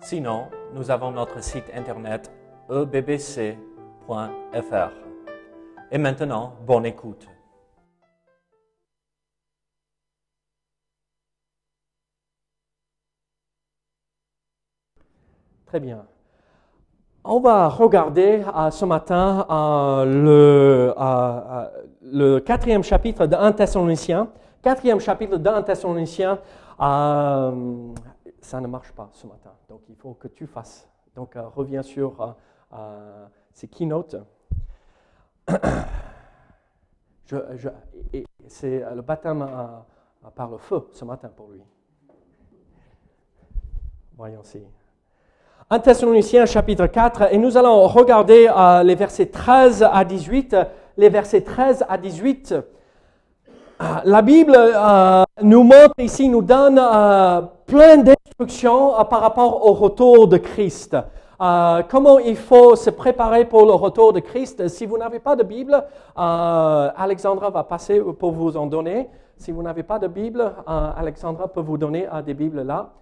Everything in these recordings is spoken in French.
Sinon, nous avons notre site internet ebbc.fr. Et maintenant, bonne écoute. Très bien. On va regarder euh, ce matin euh, le, euh, le quatrième chapitre de 1 Thessaloniciens. Quatrième chapitre 1 Thessaloniciens. Ça ne marche pas ce matin, donc il faut que tu fasses. Donc reviens sur ces keynotes. c'est le baptême par le feu ce matin pour lui. Voyons si. 1 Thessaloniciens chapitre 4 et nous allons regarder euh, les versets 13 à 18. Les versets 13 à 18. Euh, la Bible euh, nous montre ici, nous donne plein d'instructions par rapport au retour de Christ. comment il faut se préparer pour le retour de Christ? Si vous n'avez pas de Bible, Alexandra va passer pour vous en donner. Si vous n'avez pas de Bible, Alexandra peut vous donner des Bibles là.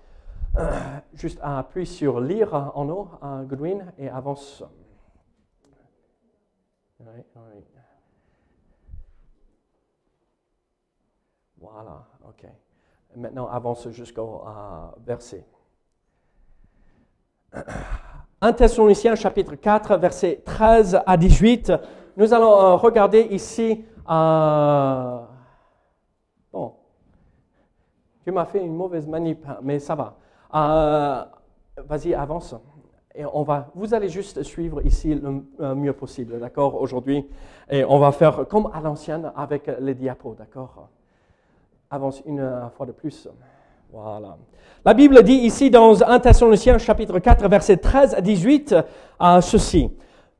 juste appuie sur lire en haut, Goodwin, et avance. Voilà. Maintenant, avance jusqu'au euh, verset. 1 Thessaloniciens chapitre 4, verset 13 à 18. Nous allons euh, regarder ici. Euh, bon, tu m'as fait une mauvaise manip, mais ça va. Vas-y, avance. Et on va, vous allez juste suivre ici le mieux possible, d'accord, aujourd'hui. Et on va faire comme à l'ancienne avec les diapos, d'accord? Avance une fois de plus. Voilà. La Bible dit ici dans 1 Thessaloniciens chapitre 4 verset 13 à 18 euh, ceci.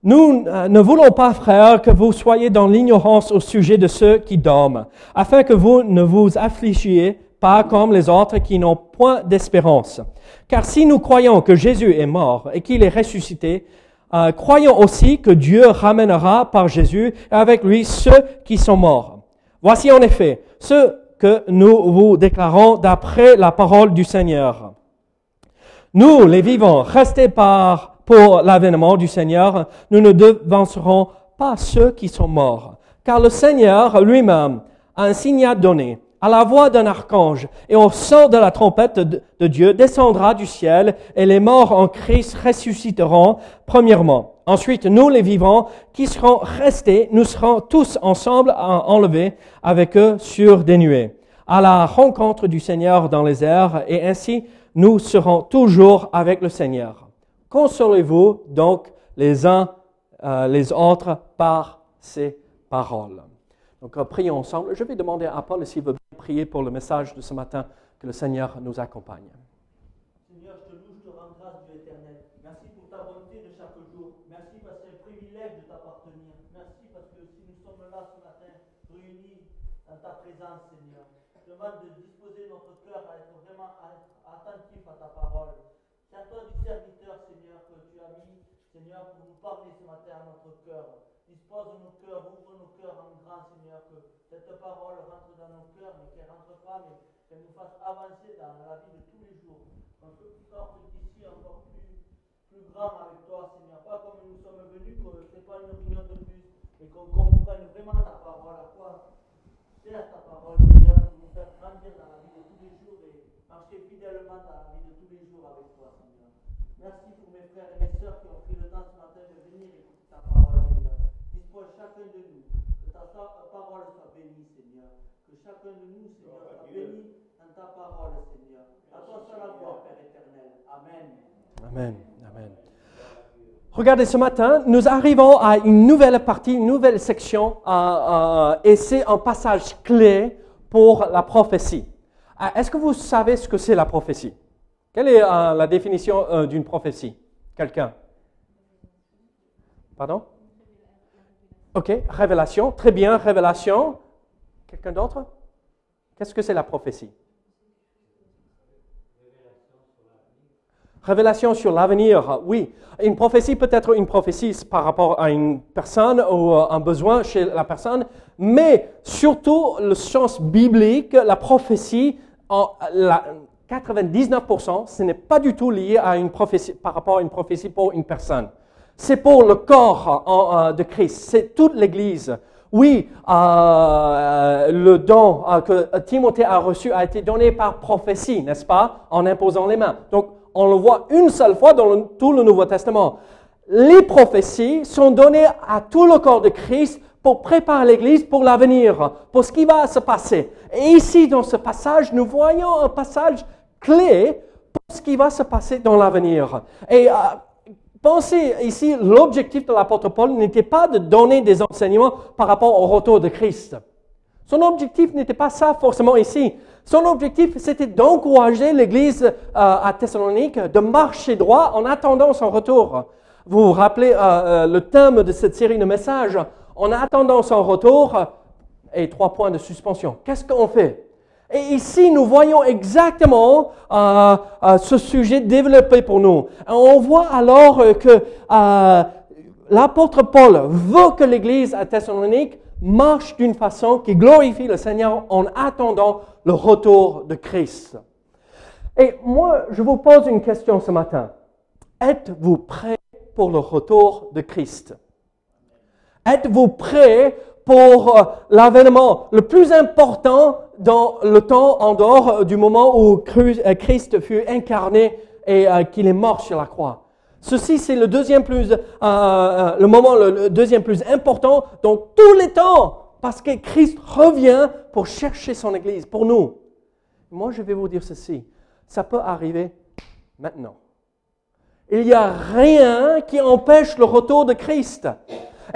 Nous euh, ne voulons pas, frères, que vous soyez dans l'ignorance au sujet de ceux qui dorment, afin que vous ne vous affligiez pas comme les autres qui n'ont point d'espérance. Car si nous croyons que Jésus est mort et qu'il est ressuscité, euh, croyons aussi que Dieu ramènera par Jésus et avec lui ceux qui sont morts. Voici en effet ce que nous vous déclarons d'après la parole du Seigneur. Nous, les vivants, restés par, pour l'avènement du Seigneur, nous ne devancerons pas ceux qui sont morts. Car le Seigneur lui-même a un signe à donner à la voix d'un archange et au son de la trompette de, Dieu descendra du ciel et les morts en Christ ressusciteront premièrement. Ensuite, nous les vivants qui serons restés, nous serons tous ensemble enlevés avec eux sur des nuées à la rencontre du Seigneur dans les airs et ainsi nous serons toujours avec le Seigneur. Consolez-vous donc les uns euh, les autres par ces paroles. Donc, euh, prions ensemble. Je vais demander à Paul s'il veut prier pour le message de ce matin, que le Seigneur nous accompagne. Seigneur, je te loue, je te rends grâce, Dieu éternel. Merci pour ta bonté de chaque jour. Merci parce que c'est un privilège de t'appartenir. Merci parce que si nous sommes là ce matin, réunis dans ta présence, Seigneur, je demande de disposer notre cœur à être vraiment attentif à ta parole. Sers-toi du serviteur, Seigneur, que tu as mis, Seigneur, pour nous parler ce matin à notre cœur. Dispose ouvre nos cœurs grand, Seigneur, que cette parole rentre dans nos cœurs, mais qu'elle rentre pas, mais qu'elle nous fasse avancer dans la vie de tous les jours. Qu'on sorte d'ici encore plus, grand avec toi, Seigneur. Pas comme nous sommes venus, que ce n'est pas une réunion de plus, mais qu'on comprenne vraiment ta parole, à quoi sert ta parole, Seigneur, pour nous faire grandir dans la vie de tous les jours et marcher fidèlement dans la vie de tous les jours avec toi, Seigneur. Merci pour mes frères et mes sœurs qui ont pris le temps ce matin de venir écouter ta parole, Seigneur chacun de nous. Que ta parole soit bénie, Seigneur. Que chacun de nous, Seigneur, soit béni dans ta parole, Seigneur. À toi seul la gloire, Père éternel. Amen. Amen. Amen. Regardez, ce matin, nous arrivons à une nouvelle partie, une nouvelle section, euh, euh, et c'est un passage clé pour la prophétie. Euh, est-ce que vous savez ce que c'est la prophétie? Quelle est euh, la définition euh, d'une prophétie? Quelqu'un? Pardon? Ok, révélation. Très bien, révélation. Quelqu'un d'autre? Qu'est-ce que c'est la prophétie? Révélation sur l'avenir, oui. Une prophétie peut être une prophétie par rapport à une personne ou euh, un besoin chez la personne, mais surtout le sens biblique, la prophétie, en, la, 99%, ce n'est pas du tout lié à une prophétie, par rapport à une prophétie pour une personne. C'est pour le corps euh, de Christ, c'est toute l'Église. Oui, euh, le don euh, que Timothée a reçu a été donné par prophétie, n'est-ce pas, en imposant les mains. Donc, on le voit une seule fois dans tout le Nouveau Testament. Les prophéties sont données à tout le corps de Christ pour préparer l'Église pour l'avenir, pour ce qui va se passer. Et ici, dans ce passage, nous voyons un passage clé pour ce qui va se passer dans l'avenir. Et euh, pensez ici, l'objectif de l'apôtre Paul n'était pas de donner des enseignements par rapport au retour de Christ. Son objectif n'était pas ça forcément ici. Son objectif, c'était d'encourager l'Église euh, à Thessalonique de marcher droit en attendant son retour. Vous vous rappelez euh, le thème de cette série de messages? En attendant son retour, et trois points de suspension. Qu'est-ce qu'on fait? Et ici, nous voyons exactement euh, euh, ce sujet développé pour nous. On voit alors que euh, l'apôtre Paul veut que l'Église à Thessalonique marche d'une façon qui glorifie le Seigneur en attendant le retour de Christ. Et moi, je vous pose une question ce matin. Êtes-vous prêt pour le retour de Christ? Êtes-vous prêt pour l'avènement le plus important dans le temps en dehors du moment où euh, Christ fut incarné et euh, qu'il est mort sur la croix. Ceci, c'est le deuxième plus, euh, le moment le, deuxième plus important dans tous les temps, parce que Christ revient pour chercher son Église, pour nous. Moi, je vais vous dire ceci, ça peut arriver maintenant. Il n'y a rien qui empêche le retour de Christ.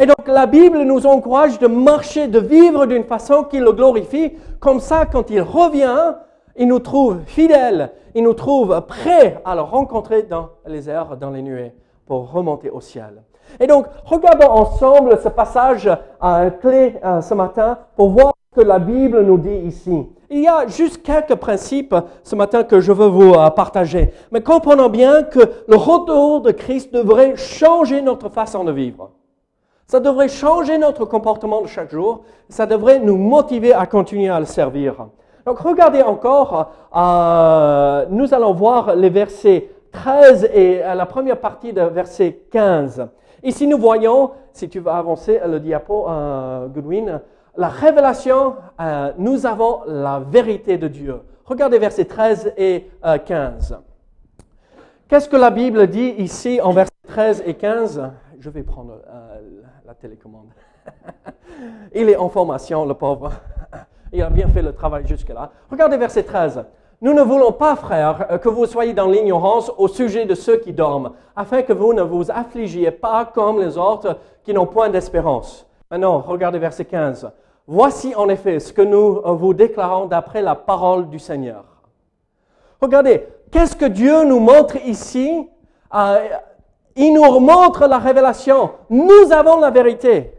Et donc la Bible nous encourage de marcher, de vivre d'une façon qui le glorifie. Comme ça, quand il revient, il nous trouve fidèles, il nous trouve prêts à le rencontrer dans les airs, dans les nuées, pour remonter au ciel. Et donc, regardons ensemble ce passage euh, clé ce matin pour voir ce que la Bible nous dit ici. Il y a juste quelques principes ce matin que je veux vous euh, partager. Mais comprenons bien que le retour de Christ devrait changer notre façon de vivre. Ça devrait changer notre comportement de chaque jour. Ça devrait nous motiver à continuer à le servir. Donc regardez encore, euh, nous allons voir les versets 13 et euh, la première partie de verset 15. Ici nous voyons, si tu veux avancer le diapo, euh, Goodwin, la révélation, nous avons la vérité de Dieu. Regardez versets 13 et 15. Qu'est-ce que la Bible dit ici en versets 13 et 15 Je vais prendre la télécommande. Il est en formation, le pauvre. Il a bien fait le travail jusque-là. Regardez verset 13. Nous ne voulons pas, frères, que vous soyez dans l'ignorance au sujet de ceux qui dorment, afin que vous ne vous affligiez pas comme les autres qui n'ont point d'espérance. Maintenant, regardez verset 15. Voici en effet ce que nous vous déclarons d'après la parole du Seigneur. Regardez, qu'est-ce que Dieu nous montre ici euh, il nous montre la révélation. Nous avons la vérité.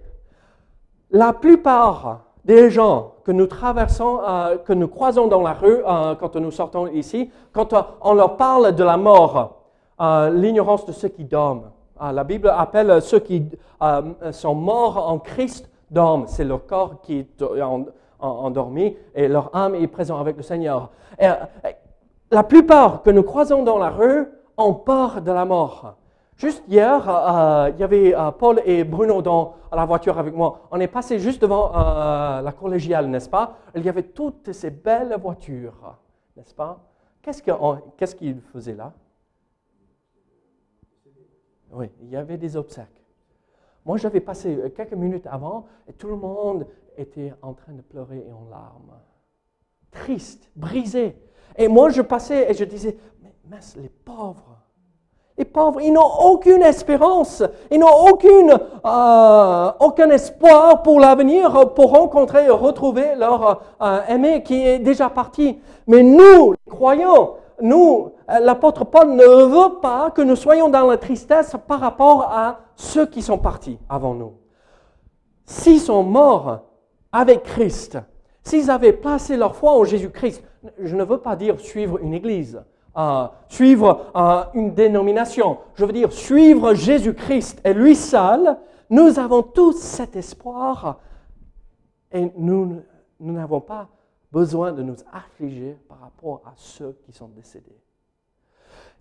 La plupart des gens que nous traversons, euh, que nous croisons dans la rue euh, quand nous sortons ici, quand euh, on leur parle de la mort, l'ignorance de ceux qui dorment. la Bible appelle ceux qui sont morts en Christ dorment. C'est leur corps qui est endormi et leur âme est présente avec le Seigneur. la plupart que nous croisons dans la rue ont peur de la mort. Juste hier, euh, il y avait euh, Paul et Bruno dans la voiture avec moi. On est passé juste devant euh, la collégiale, n'est-ce pas? Il y avait toutes ces belles voitures, n'est-ce pas? Qu'est-ce qu'ils faisaient là? Oui, il y avait des obsèques. Moi, j'avais passé quelques minutes avant et tout le monde était en train de pleurer et en larmes. Triste, brisé. Et moi, je passais et je disais, mais mince, les pauvres. Les pauvres, ils n'ont aucune espérance, ils n'ont aucune, euh, aucun espoir pour l'avenir, pour rencontrer et retrouver leur euh, aimé qui est déjà parti. Mais nous, les croyants, nous, euh, l'apôtre Paul ne veut pas que nous soyons dans la tristesse par rapport à ceux qui sont partis avant nous. S'ils sont morts avec Christ, s'ils avaient placé leur foi en Jésus-Christ, je ne veux pas dire suivre une église, euh, suivre une dénomination, je veux dire suivre Jésus-Christ et lui seul, nous avons tous cet espoir et nous nous n'avons pas besoin de nous affliger par rapport à ceux qui sont décédés.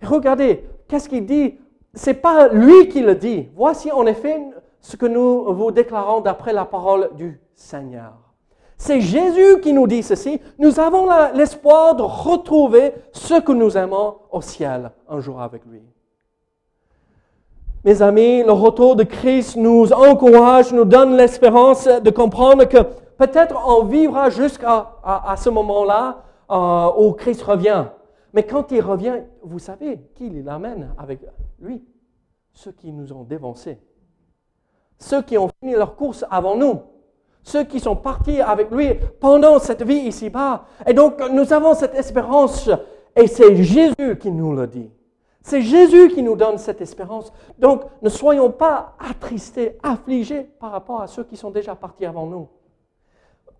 Regardez, qu'est-ce qu'il dit? C'est pas lui qui le dit. Voici en effet ce que nous vous déclarons d'après la parole du Seigneur. C'est Jésus qui nous dit ceci. Nous avons l'espoir de retrouver ce que nous aimons au ciel un jour avec lui. Mes amis, le retour de Christ nous encourage, nous donne l'espérance de comprendre que peut-être on vivra jusqu'à ce moment-là euh, où Christ revient. Mais quand il revient, vous savez qui il amène avec lui? Ceux qui nous ont dévancés. Ceux qui ont fini leur course avant nous ceux qui sont partis avec lui pendant cette vie ici-bas. Et donc, nous avons cette espérance, et c'est Jésus qui nous le dit. C'est Jésus qui nous donne cette espérance. Donc, ne soyons pas attristés, affligés par rapport à ceux qui sont déjà partis avant nous.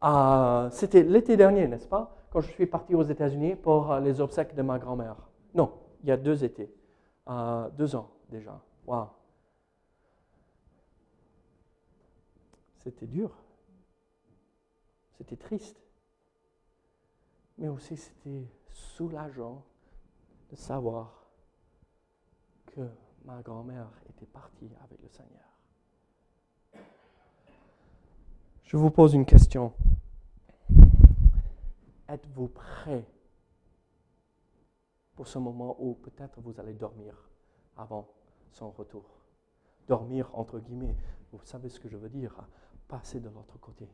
Ah, c'était l'été dernier, n'est-ce pas, quand je suis parti aux États-Unis pour les obsèques de ma grand-mère. Non, il y a deux étés, euh, deux ans déjà. Wow. C'était dur. C'était triste. Mais aussi c'était soulageant de savoir que ma grand-mère était partie avec le Seigneur. Je vous pose une question. Êtes-vous prêt pour ce moment où peut-être vous allez dormir avant son retour? Dormir entre guillemets, vous savez ce que je veux dire, passer de l'autre côté.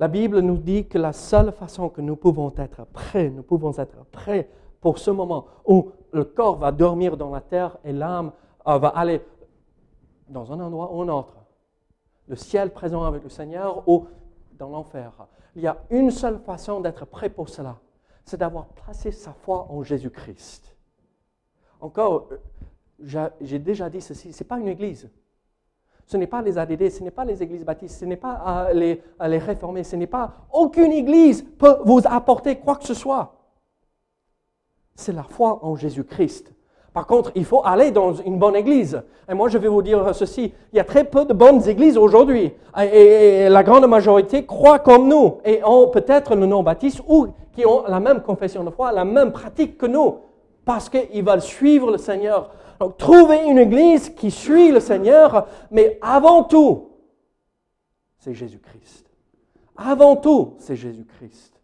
La Bible nous dit que la seule façon que nous pouvons être prêts, nous pouvons être prêts pour ce moment où le corps va dormir dans la terre et l'âme euh, va aller dans un endroit ou un autre, le ciel présent avec le Seigneur ou dans l'enfer. Il y a une seule façon d'être prêt pour cela, c'est d'avoir placé sa foi en Jésus-Christ. Encore, euh, j'ai déjà dit ceci, ce n'est pas une église. Ce n'est pas les ADD, ce n'est pas les églises baptistes, ce n'est pas euh, les, euh, les réformés, ce n'est pas aucune église peut vous apporter quoi que ce soit. C'est la foi en Jésus-Christ. Par contre, il faut aller dans une bonne église. Et moi, je vais vous dire ceci. Il y a très peu de bonnes églises aujourd'hui. Et, la grande majorité croient comme nous et ont peut-être le nom baptiste ou qui ont la même confession de foi, la même pratique que nous. Parce qu'ils veulent suivre le Seigneur donc, trouvez une église qui suit le Seigneur, mais avant tout, c'est Jésus-Christ. Avant tout, c'est Jésus-Christ.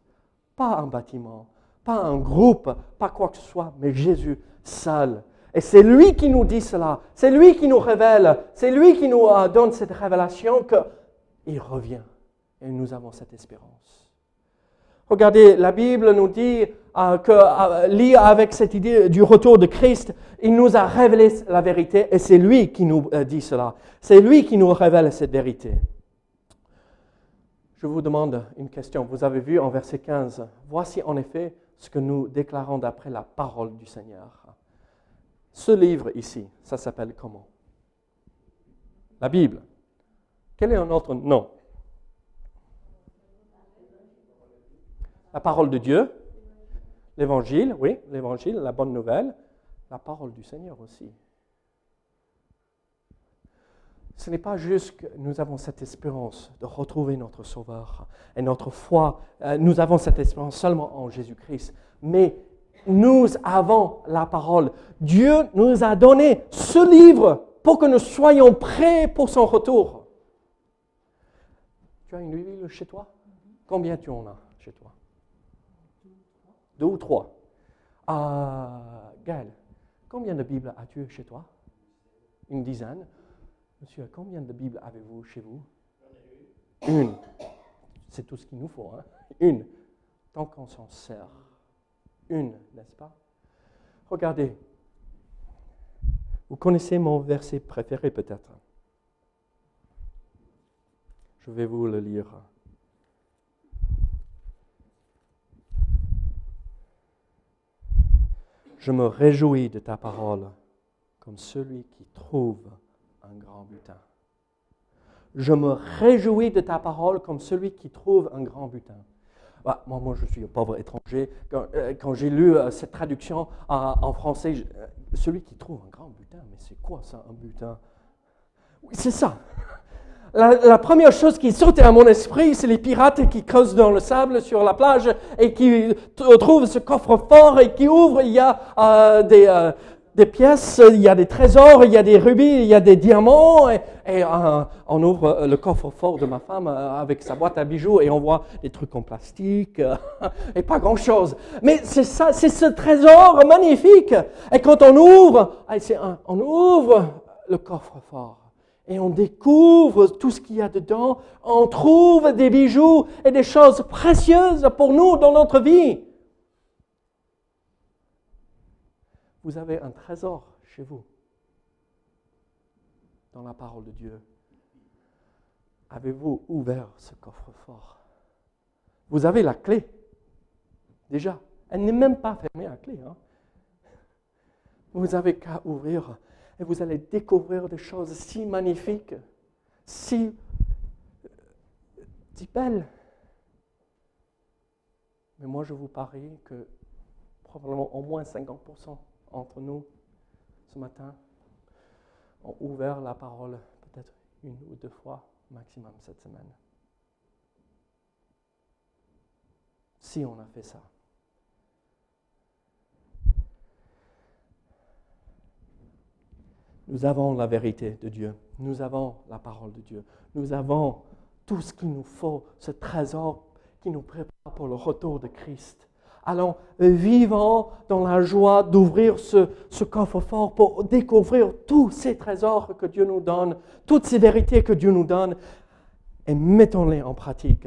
Pas un bâtiment, pas un groupe, pas quoi que ce soit, mais Jésus seul. Et c'est lui qui nous dit cela. C'est lui qui nous révèle. C'est lui qui nous euh, donne cette révélation qu'il revient. Et nous avons cette espérance. Regardez, la Bible nous dit euh, que, euh, lié avec cette idée du retour de Christ, il nous a révélé la vérité et c'est lui qui nous euh, dit cela. C'est lui qui nous révèle cette vérité. Je vous demande une question. Vous avez vu en verset 15, voici en effet ce que nous déclarons d'après la parole du Seigneur. Ce livre ici, ça s'appelle comment? La Bible. Quel est un autre? Nom La parole de Dieu, l'évangile, oui, l'évangile, la bonne nouvelle, la parole du Seigneur aussi. Ce n'est pas juste que nous avons cette espérance de retrouver notre Sauveur et notre foi. Euh, nous avons cette espérance seulement en Jésus-Christ, mais nous avons la parole. Dieu nous a donné ce livre pour que nous soyons prêts pour son retour. Tu as une Bible chez toi? Combien tu en as chez toi? Deux ou trois. Ah, Gaël, combien de Bibles as-tu chez toi? Une dizaine. Monsieur, combien de Bibles avez-vous chez vous? Une. C'est tout ce qu'il nous faut. Hein? Une. Tant qu'on s'en sert. Une, n'est-ce pas? Regardez. Vous connaissez mon verset préféré peut-être. Je vais vous le lire. Je me réjouis de ta parole comme celui qui trouve un grand butin. Je me réjouis de ta parole comme celui qui trouve un grand butin. Moi, moi, je suis un pauvre étranger. Quand, euh, j'ai lu euh, cette traduction en, en français, euh, celui qui trouve un grand butin, mais c'est quoi ça, un butin? Oui, c'est ça. La, première chose qui sautait à mon esprit, c'est les pirates qui creusent dans le sable sur la plage et qui t- trouvent ce coffre-fort et qui ouvrent. Il y a euh, des, euh, des pièces, il y a des trésors, il y a des rubis, il y a des diamants. Et, euh, on ouvre euh, le coffre-fort de ma femme euh, avec sa boîte à bijoux et on voit des trucs en plastique euh, et pas grand-chose. Mais c'est ça, c'est ce trésor magnifique. Et quand on ouvre, ah, on ouvre le coffre-fort et on découvre tout ce qu'il y a dedans. On trouve des bijoux et des choses précieuses pour nous dans notre vie. Vous avez un trésor chez vous, dans la parole de Dieu. Avez-vous ouvert ce coffre-fort? Vous avez la clé, déjà. Elle n'est même pas fermée à clé. hein. Vous avez qu'à ouvrir et vous allez découvrir des choses si magnifiques, si, si belles. Mais moi, je vous parie que probablement au moins 50% entre nous ce matin ont ouvert la parole peut-être une ou deux fois maximum cette semaine. Si on a fait ça. Nous avons la vérité de Dieu. Nous avons la parole de Dieu. Nous avons tout ce qu'il nous faut, ce trésor qui nous prépare pour le retour de Christ. Allons, vivons dans la joie d'ouvrir ce, ce coffre-fort pour découvrir tous ces trésors que Dieu nous donne, toutes ces vérités que Dieu nous donne, et mettons-les en pratique.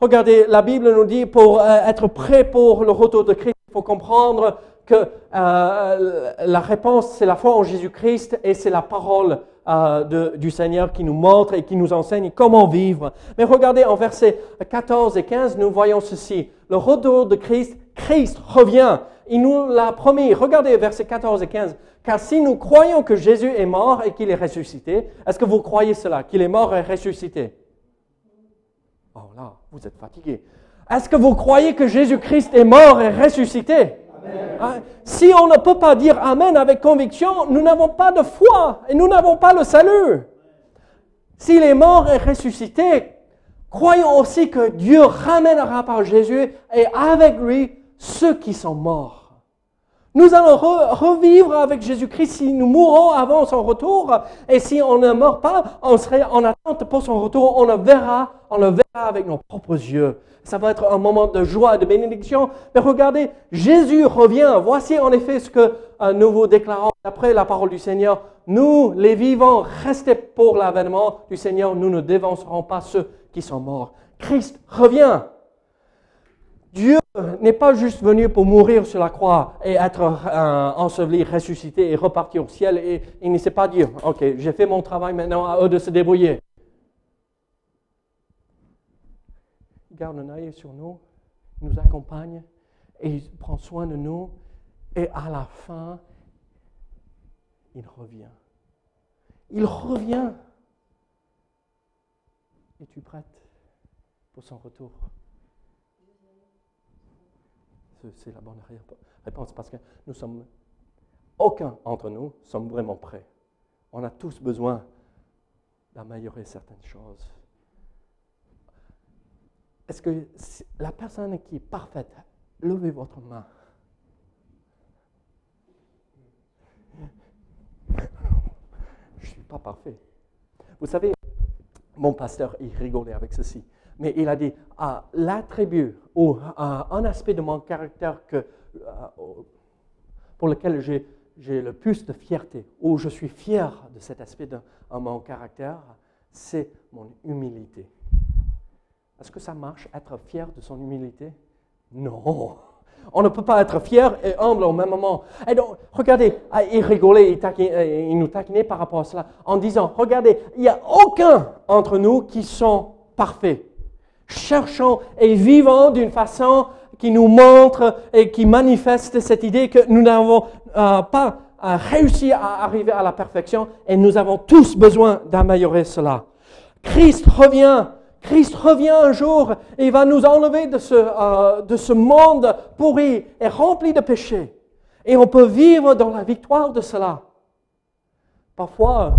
Regardez, la Bible nous dit pour euh, être prêt pour le retour de Christ, il faut comprendre euh, la réponse, c'est la foi en Jésus-Christ et c'est la parole euh, du Seigneur qui nous montre et qui nous enseigne comment vivre. Mais regardez en versets 14 et 15, nous voyons ceci. Le retour de Christ, Christ revient. Il nous l'a promis. Regardez versets 14 et 15. Car si nous croyons que Jésus est mort et qu'il est ressuscité, est-ce que vous croyez cela, qu'il est mort et ressuscité? Oh là, vous êtes fatigué. Est-ce que vous croyez que Jésus-Christ est mort et ressuscité? Hein? Si on ne peut pas dire Amen avec conviction, nous n'avons pas de foi et nous n'avons pas le salut. S'il est mort et ressuscité, croyons aussi que Dieu ramènera par Jésus et avec lui ceux qui sont morts. Nous allons re- revivre avec Jésus-Christ si nous mourons avant son retour. Et si on ne meurt pas, on serait en attente pour son retour. On le verra, on le verra avec nos propres yeux. Ça va être un moment de joie de bénédiction. Mais regardez, Jésus revient. Voici en effet ce que euh, nous vous déclarons après la parole du Seigneur. Nous, les vivants, restez pour l'avènement du Seigneur. Nous ne dévancerons pas ceux qui sont morts. Christ revient. Dieu n'est pas juste venu pour mourir sur la croix et être euh, enseveli, ressuscité et repartir au ciel. Et il ne s'est pas dit, OK, j'ai fait mon travail maintenant, à eux de se débrouiller. Il garde un œil sur nous, il nous accompagne et il prend soin de nous. Et à la fin, il revient. Il revient. Es-tu prête pour son retour? C'est- la bonne ré- réponse parce que nous sommes, aucun d'entre nous sommes vraiment prêts. On a tous besoin d'améliorer certaines choses. Est-ce que la personne qui est parfaite, levez votre main. Je ne suis pas parfait. Vous savez, mon pasteur, il rigolait avec ceci. Mais il a dit, ah, l'attribut ou un aspect de mon caractère que, ah, pour lequel j'ai, le plus de fierté, ou je suis fier de cet aspect de mon caractère, c'est mon humilité. Est-ce que ça marche, être fier de son humilité? Non. On ne peut pas être fier et humble au même moment. Et donc, regardez, ah, il rigolait, euh, il nous taquinait par rapport à cela en disant, regardez, il n'y a aucun entre nous qui sont parfaits. Cherchons et vivons d'une façon qui nous montre et qui manifeste cette idée que nous n'avons euh, pas euh, réussi à arriver à la perfection et nous avons tous besoin d'améliorer cela. Christ revient. Christ revient un jour et va nous enlever de ce, euh, de ce monde pourri et rempli de péchés. Et on peut vivre dans la victoire de cela. Parfois,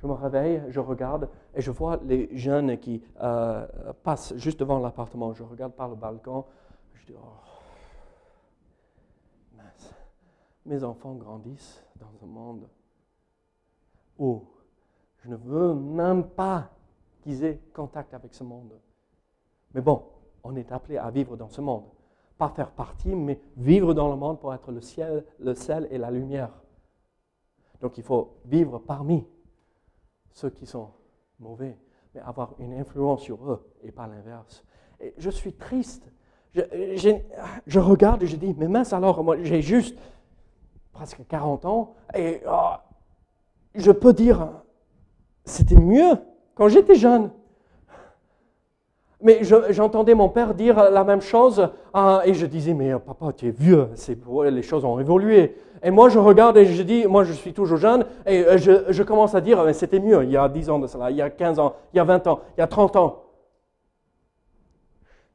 je me réveille, je regarde et je vois les jeunes qui euh, passent juste devant l'appartement. Je regarde par le balcon. Je dis, oh, mince. Mes enfants grandissent dans un monde où je ne veux même pas qu'ils aient contact avec ce monde. Mais bon, on est appelé à vivre dans ce monde. Pas faire partie, mais vivre dans le monde pour être le ciel, le sel et la lumière. Donc il faut vivre parmi ceux qui sont mauvais, mais avoir une influence sur eux et pas l'inverse. Et je suis triste. Je, regarde et je dis, mais mince alors, moi j'ai juste presque 40 ans et oh, je peux dire, c'était mieux quand j'étais jeune. Mais j'entendais mon père dire la même chose hein, et je disais, mais papa, tu es vieux, les choses ont évolué. Et moi, je regarde et je dis, moi, je suis toujours jeune, et euh, je, commence à dire, c'était mieux il y a 10 ans de cela, il y a 15 ans, il y a 20 ans, il y a 30 ans.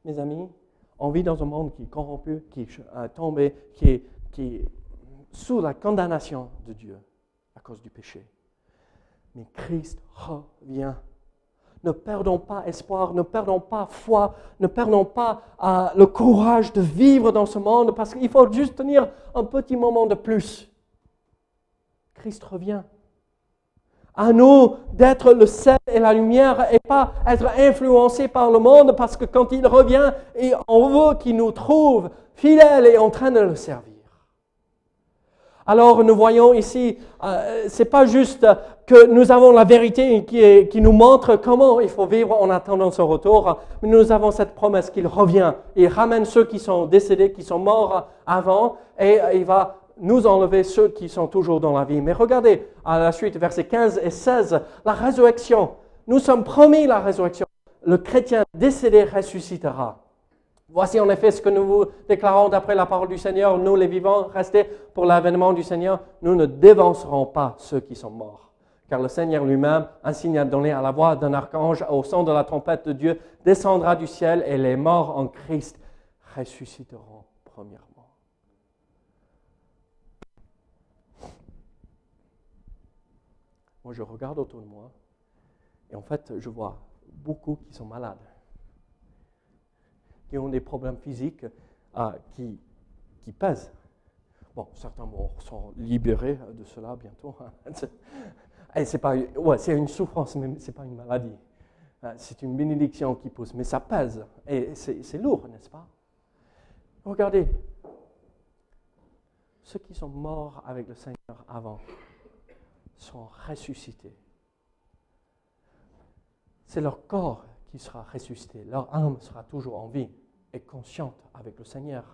Mes amis, on vit dans un monde qui est corrompu, qui est euh, tombé, qui est sous la condamnation de Dieu à cause du péché. Mais Christ revient ne perdons pas espoir, ne perdons pas foi, ne perdons pas euh, le courage de vivre dans ce monde parce qu'il faut juste tenir un petit moment de plus. Christ revient. À nous d'être le sel et la lumière et pas être influencés par le monde parce que quand il revient, on veut qu'il nous trouve fidèles et en train de le servir. Alors nous voyons ici, euh, c'est pas juste que nous avons la vérité qui, qui, nous montre comment il faut vivre en attendant son retour, mais nous avons cette promesse qu'il revient. Il ramène ceux qui sont décédés, qui sont morts avant, et il va nous enlever ceux qui sont toujours dans la vie. Mais regardez à la suite, versets 15 et 16, la résurrection. Nous sommes promis la résurrection. Le chrétien décédé ressuscitera. Voici en effet ce que nous vous déclarons d'après la parole du Seigneur. Nous, les vivants, restés pour l'avènement du Seigneur, nous ne dévancerons pas ceux qui sont morts. Car le Seigneur lui-même, un signe à donner à la voix d'un archange, au son de la trompette de Dieu, descendra du ciel et les morts en Christ ressusciteront premièrement. Moi, je regarde autour de moi et en fait, je vois beaucoup qui sont malades qui ont des problèmes physiques euh, qui, qui pèsent. Bon, certains sont libérés de cela bientôt. Hein. c'est pas, ouais, c'est une souffrance, mais ce n'est pas une maladie. Euh, c'est une bénédiction qui pousse, mais ça pèse. Et c'est lourd, n'est-ce pas? Regardez, ceux qui sont morts avec le Seigneur avant sont ressuscités. C'est leur corps qui sera ressuscité, leur âme sera toujours en vie est consciente avec le Seigneur.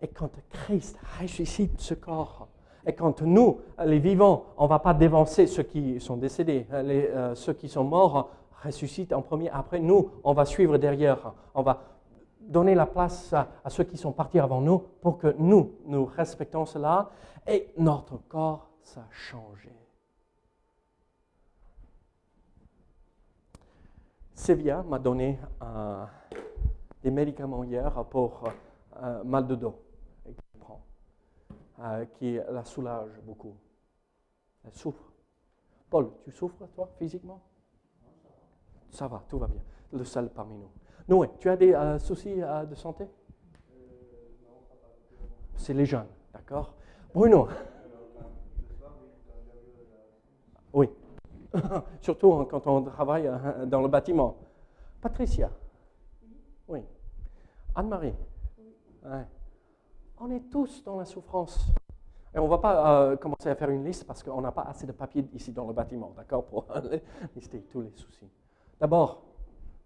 Et quand Christ ressuscite ce corps, et quand nous, les vivants, on ne va pas dévancer ceux qui sont décédés, les, euh, ceux qui sont morts ressuscitent en premier, après nous, on va suivre derrière, on va donner la place à, à ceux qui sont partis avant nous pour que nous, nous respectons cela, et notre corps, ça a changé. Sévia m'a donné un des médicaments hier pour euh, mal de dos euh, qui la soulage beaucoup. Elle souffre. Paul, tu souffres, toi, physiquement? Ça va, tout va bien. Le seul parmi nous. Noé, tu as des euh, soucis de santé? C'est les jeunes, d'accord? Bruno Oui. Surtout quand on travaille dans le bâtiment. Patricia Oui. Anne-Marie On est tous dans la souffrance. Et on ne va pas euh, commencer à faire une liste parce qu'on n'a pas assez de papier ici dans le bâtiment, d'accord, pour lister tous les soucis. D'abord,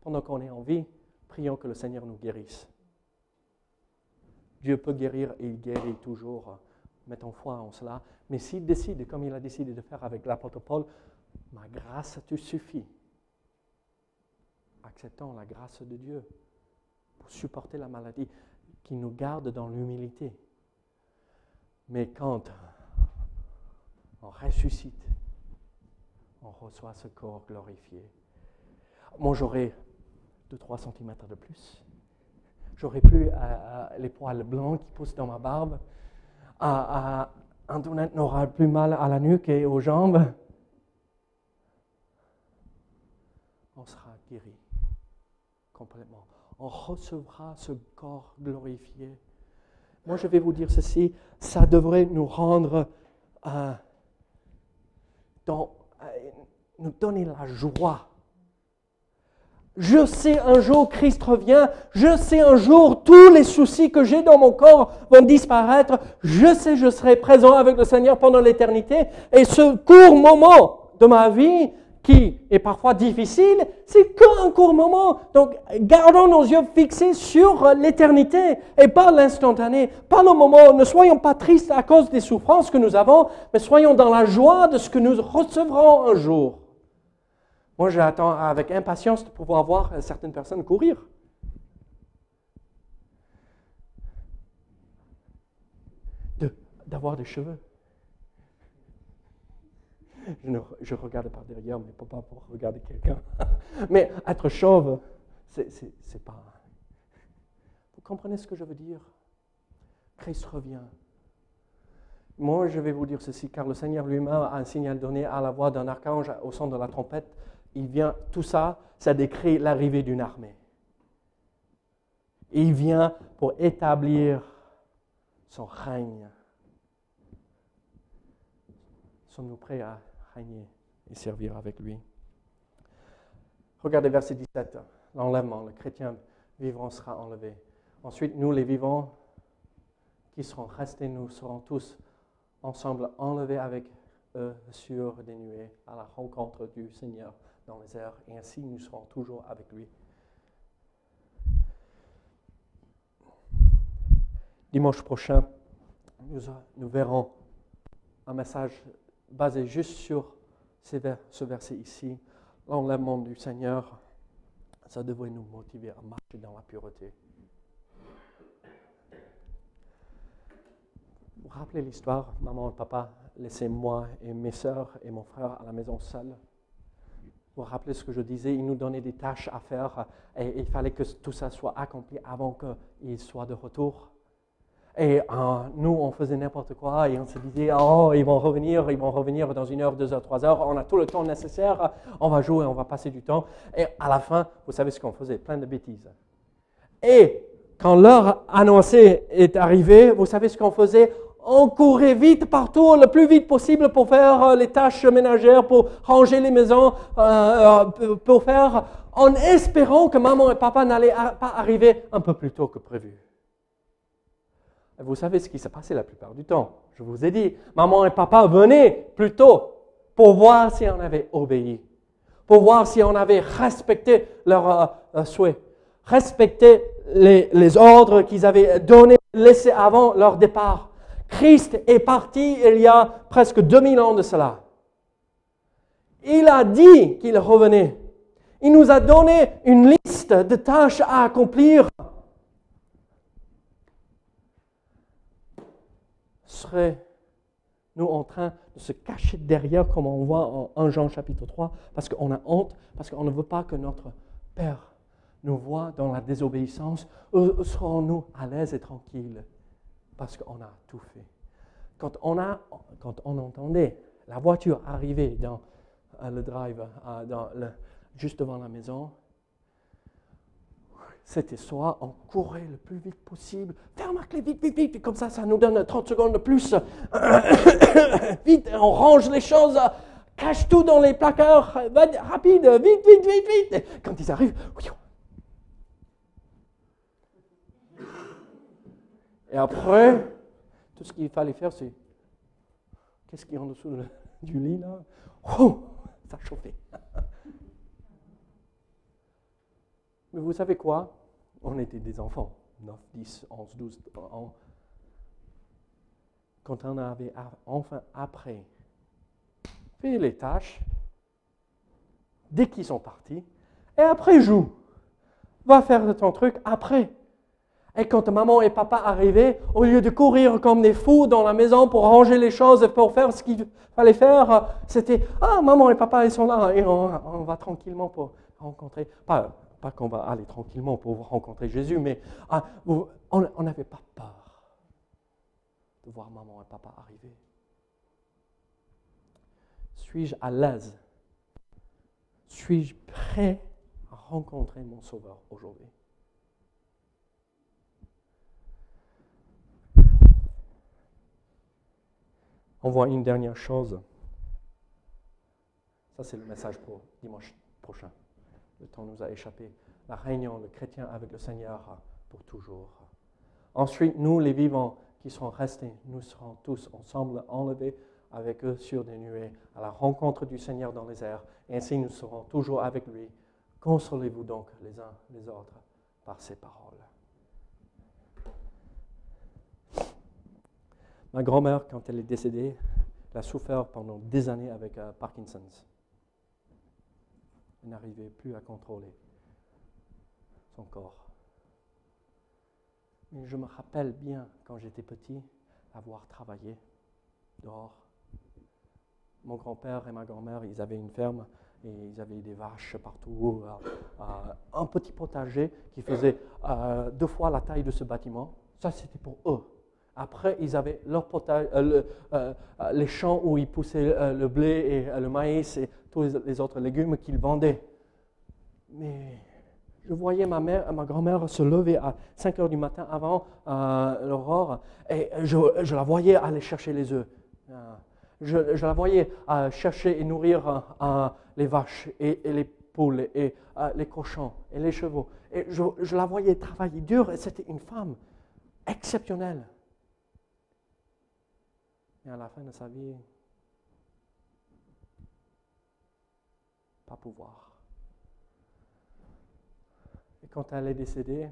pendant qu'on est en vie, prions que le Seigneur nous guérisse. Dieu peut guérir et il guérit toujours. Mettons foi en cela. Mais s'il décide, comme il a décidé de faire avec l'apôtre Paul, ma grâce te suffit. Acceptons la grâce de Dieu pour supporter la maladie, qui nous garde dans l'humilité. Mais quand on ressuscite, on reçoit ce corps glorifié. Moi, j'aurais 2-3 cm de plus. J'aurais plus les poils blancs qui poussent dans ma barbe. Antoinette n'aura plus mal à la nuque et aux jambes. On sera complètement. On recevra ce corps glorifié. Moi, je vais vous dire ceci, ça devrait nous rendre, dans, nous donner la joie je sais un jour Christ revient. Je sais un jour tous les soucis que j'ai dans mon corps vont disparaître. Je sais je serai présent avec le Seigneur pendant l'éternité. Et ce court moment de ma vie qui est parfois difficile, c'est qu'un court moment. Donc, gardons nos yeux fixés sur l'éternité et pas l'instantané, pas le moment. Ne soyons pas tristes à cause des souffrances que nous avons, mais soyons dans la joie de ce que nous recevrons un jour. Moi, j'attends avec impatience de pouvoir voir certaines personnes courir. d'avoir des cheveux. Je, je, regarde par derrière, mais pas pour regarder quelqu'un. mais être chauve, c'est pas. Vous comprenez ce que je veux dire? Christ revient. Moi, je vais vous dire ceci, car le Seigneur lui-même a un signal donné à la voix d'un archange au son de la trompette il vient, tout ça, ça décrit l'arrivée d'une armée. il vient pour établir son règne. Sommes-nous prêts à et servir avec lui Regardez verset 17, l'enlèvement, le chrétien vivant sera enlevé. Ensuite, nous les vivants qui serons restés, nous serons tous ensemble enlevés avec eux sur des nuées à la rencontre du Seigneur dans les airs, et ainsi nous serons toujours avec lui. Dimanche prochain, nous, verrons un message basé juste sur ce verset ici, l'enlèvement du Seigneur. Ça devrait nous motiver à marcher dans la pureté. Vous rappelez l'histoire, maman et papa laissaient moi et mes soeurs et mon frère à la maison seuls vous vous rappelez ce que je disais, il nous donnait des tâches à faire et il fallait que tout ça soit accompli avant qu'il soit de retour. Et euh, nous, on faisait n'importe quoi et on se disait, oh, ils vont revenir, ils vont revenir dans une heure, deux heures, trois heures, on a tout le temps nécessaire, on va jouer, on va passer du temps. Et à la fin, vous savez ce qu'on faisait, plein de bêtises. Et quand l'heure annoncée est arrivée, vous savez ce qu'on faisait? On courait vite partout, le plus vite possible pour faire euh, les tâches ménagères, pour ranger les maisons, euh, euh, pour faire, en espérant que maman et papa n'allaient pas arriver un peu plus tôt que prévu. Vous savez ce qui s'est passé la plupart du temps. Je vous ai dit, maman et papa venaient plus tôt pour voir si on avait obéi, pour voir si on avait respecté leurs souhaits, respecté les, les ordres qu'ils avaient donnés, laissés avant leur départ. Christ est parti il y a presque 2000 ans de cela. Il a dit qu'il revenait. Il nous a donné une liste de tâches à accomplir. Serait-nous en train de se cacher derrière, comme on voit en 1 Jean chapitre 3, parce qu'on a honte, parce qu'on ne veut pas que notre Père nous voit dans la désobéissance, ou serons-nous à l'aise et tranquilles? Parce qu'on a tout fait. Quand on, a, quand on entendait la voiture arriver dans euh, le drive, euh, juste devant la maison, c'était soit on courait le plus vite possible, ferme la clé vite, vite, vite, comme ça, ça nous donne 30 secondes de plus. vite, on range les choses, cache tout dans les placards, rapide, vite, vite, vite, vite. Quand ils arrivent, Et après, tout ce qu'il fallait faire, c'est qu'est-ce qu'il y a en dessous du lit là? Oh, ça chauffait. Mais vous savez quoi? On était des enfants, 9, 10, 11, 12 ans. Quand on avait enfin après fait les tâches, dès qu'ils sont partis, et après joue. Va faire ton truc après. Et quand maman et papa arrivaient, au lieu de courir comme des fous dans la maison pour ranger les choses et pour faire ce qu'il fallait faire, c'était Ah, maman et papa, ils sont là et on, va tranquillement pour rencontrer. Pas qu'on va aller tranquillement pour rencontrer Jésus, mais ah, on n'avait pas peur de voir maman et papa arriver. Suis-je à l'aise? Suis-je prêt à rencontrer mon Sauveur aujourd'hui? On voit une dernière chose. Ça, c'est le message pour dimanche prochain. Le temps nous a échappé. La réunion, le chrétien avec le Seigneur pour toujours. Ensuite, nous, les vivants qui seront restés, nous serons tous ensemble enlevés avec eux sur des nuées à la rencontre du Seigneur dans les airs. Et ainsi, nous serons toujours avec lui. Consolez-vous donc les uns les autres par ces paroles. Ma grand-mère, quand elle est décédée, elle a souffert pendant des années avec euh, Parkinson's. N'arrivait plus à contrôler son corps. Mais je me rappelle bien, quand j'étais petit, avoir travaillé dehors. Mon grand-père et ma grand-mère, ils avaient une ferme et ils avaient des vaches partout, euh, euh, un petit potager qui faisait deux fois la taille de ce bâtiment. Ça, c'était pour eux. Après, ils avaient leur potage, euh, euh, euh, les champs où ils poussaient le blé et le maïs tous les autres légumes qu'ils vendaient. Mais je voyais ma mère, ma grand-mère se lever à 5 heures du matin avant l'aurore et je, la voyais aller chercher les œufs. Je, la voyais chercher et nourrir les vaches et, les poules et les cochons et les chevaux. Et je, je la voyais travailler dur et c'était une femme exceptionnelle. Et à la fin de sa vie, pas pouvoir. Et quand elle est décédée,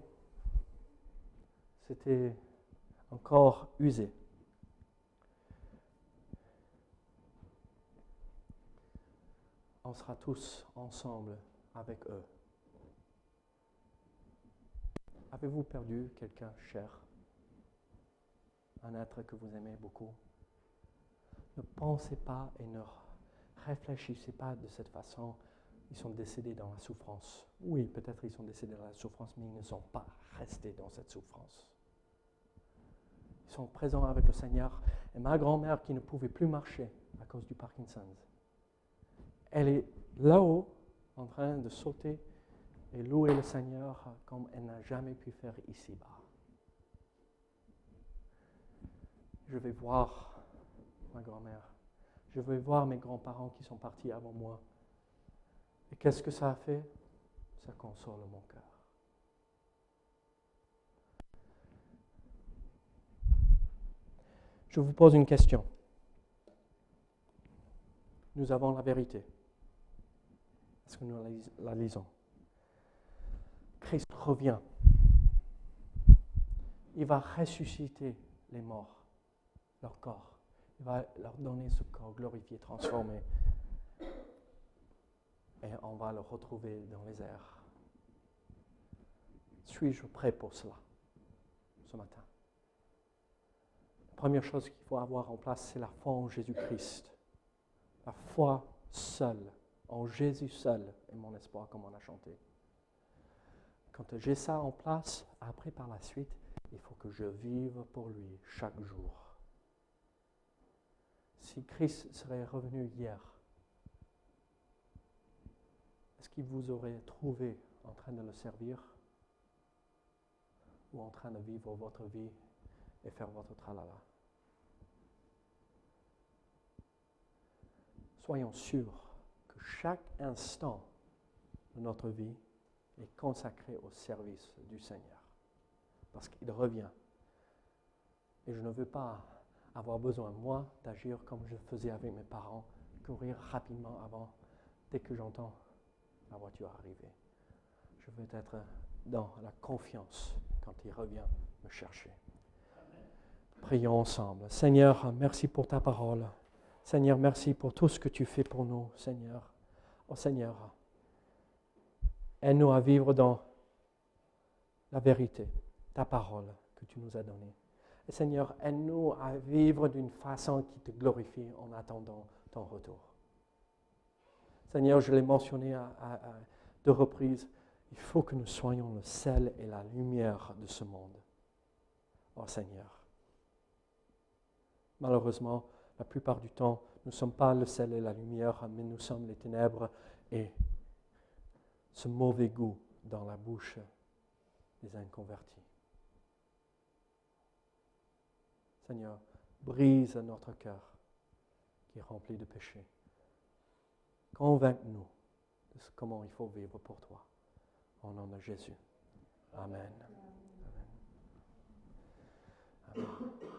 c'était encore usé. On sera tous ensemble avec eux. Avez-vous perdu quelqu'un cher? Un être que vous aimez beaucoup? Ne pensez pas et ne réfléchissez pas de cette façon. Ils sont décédés dans la souffrance. Oui, peut-être ils sont décédés dans la souffrance, mais ils ne sont pas restés dans cette souffrance. Ils sont présents avec le Seigneur. Et ma grand-mère qui ne pouvait plus marcher à cause du Parkinson's, elle est là-haut en train de sauter et louer le Seigneur comme elle n'a jamais pu faire ici-bas. Je vais voir ma grand-mère. Je veux voir mes grands-parents qui sont partis avant moi. Et qu'est-ce que ça a fait? Ça console mon cœur. Je vous pose une question. Nous avons la vérité. Est-ce que nous la lisons? Christ revient. Il va ressusciter les morts, leur corps. Il va leur donner ce corps glorifié, transformé. Et on va le retrouver dans les airs. Suis-je prêt pour cela ce matin? La première chose qu'il faut avoir en place, c'est la foi en Jésus-Christ. La foi seule, en Jésus seul, est mon espoir, comme on a chanté. Quand j'ai ça en place, après par la suite, il faut que je vive pour lui chaque jour si Christ serait revenu hier, est-ce qu'il vous aurait trouvé en train de le servir ou en train de vivre votre vie et faire votre tralala? Soyons sûrs que chaque instant de notre vie est consacré au service du Seigneur, parce qu'il revient. Et je ne veux pas avoir besoin, moi, d'agir comme je faisais avec mes parents, courir rapidement avant, dès que j'entends la voiture arriver. Je veux être dans la confiance quand il revient me chercher. Prions ensemble. Seigneur, merci pour ta parole. Seigneur, merci pour tout ce que tu fais pour nous, Seigneur. Oh Seigneur, aide-nous à vivre dans la vérité, ta parole que tu nous as donnée. Et Seigneur, aide-nous à vivre d'une façon qui te glorifie en attendant ton retour. Seigneur, je l'ai mentionné à, deux reprises, il faut que nous soyons le sel et la lumière de ce monde. Oh Seigneur. Malheureusement, la plupart du temps, nous ne sommes pas le sel et la lumière, mais nous sommes les ténèbres et ce mauvais goût dans la bouche des inconvertis. Seigneur, brise notre cœur qui est rempli de péchés. Convainc-nous de comment il faut vivre pour toi. Au nom de Jésus. Amen. Amen. Amen.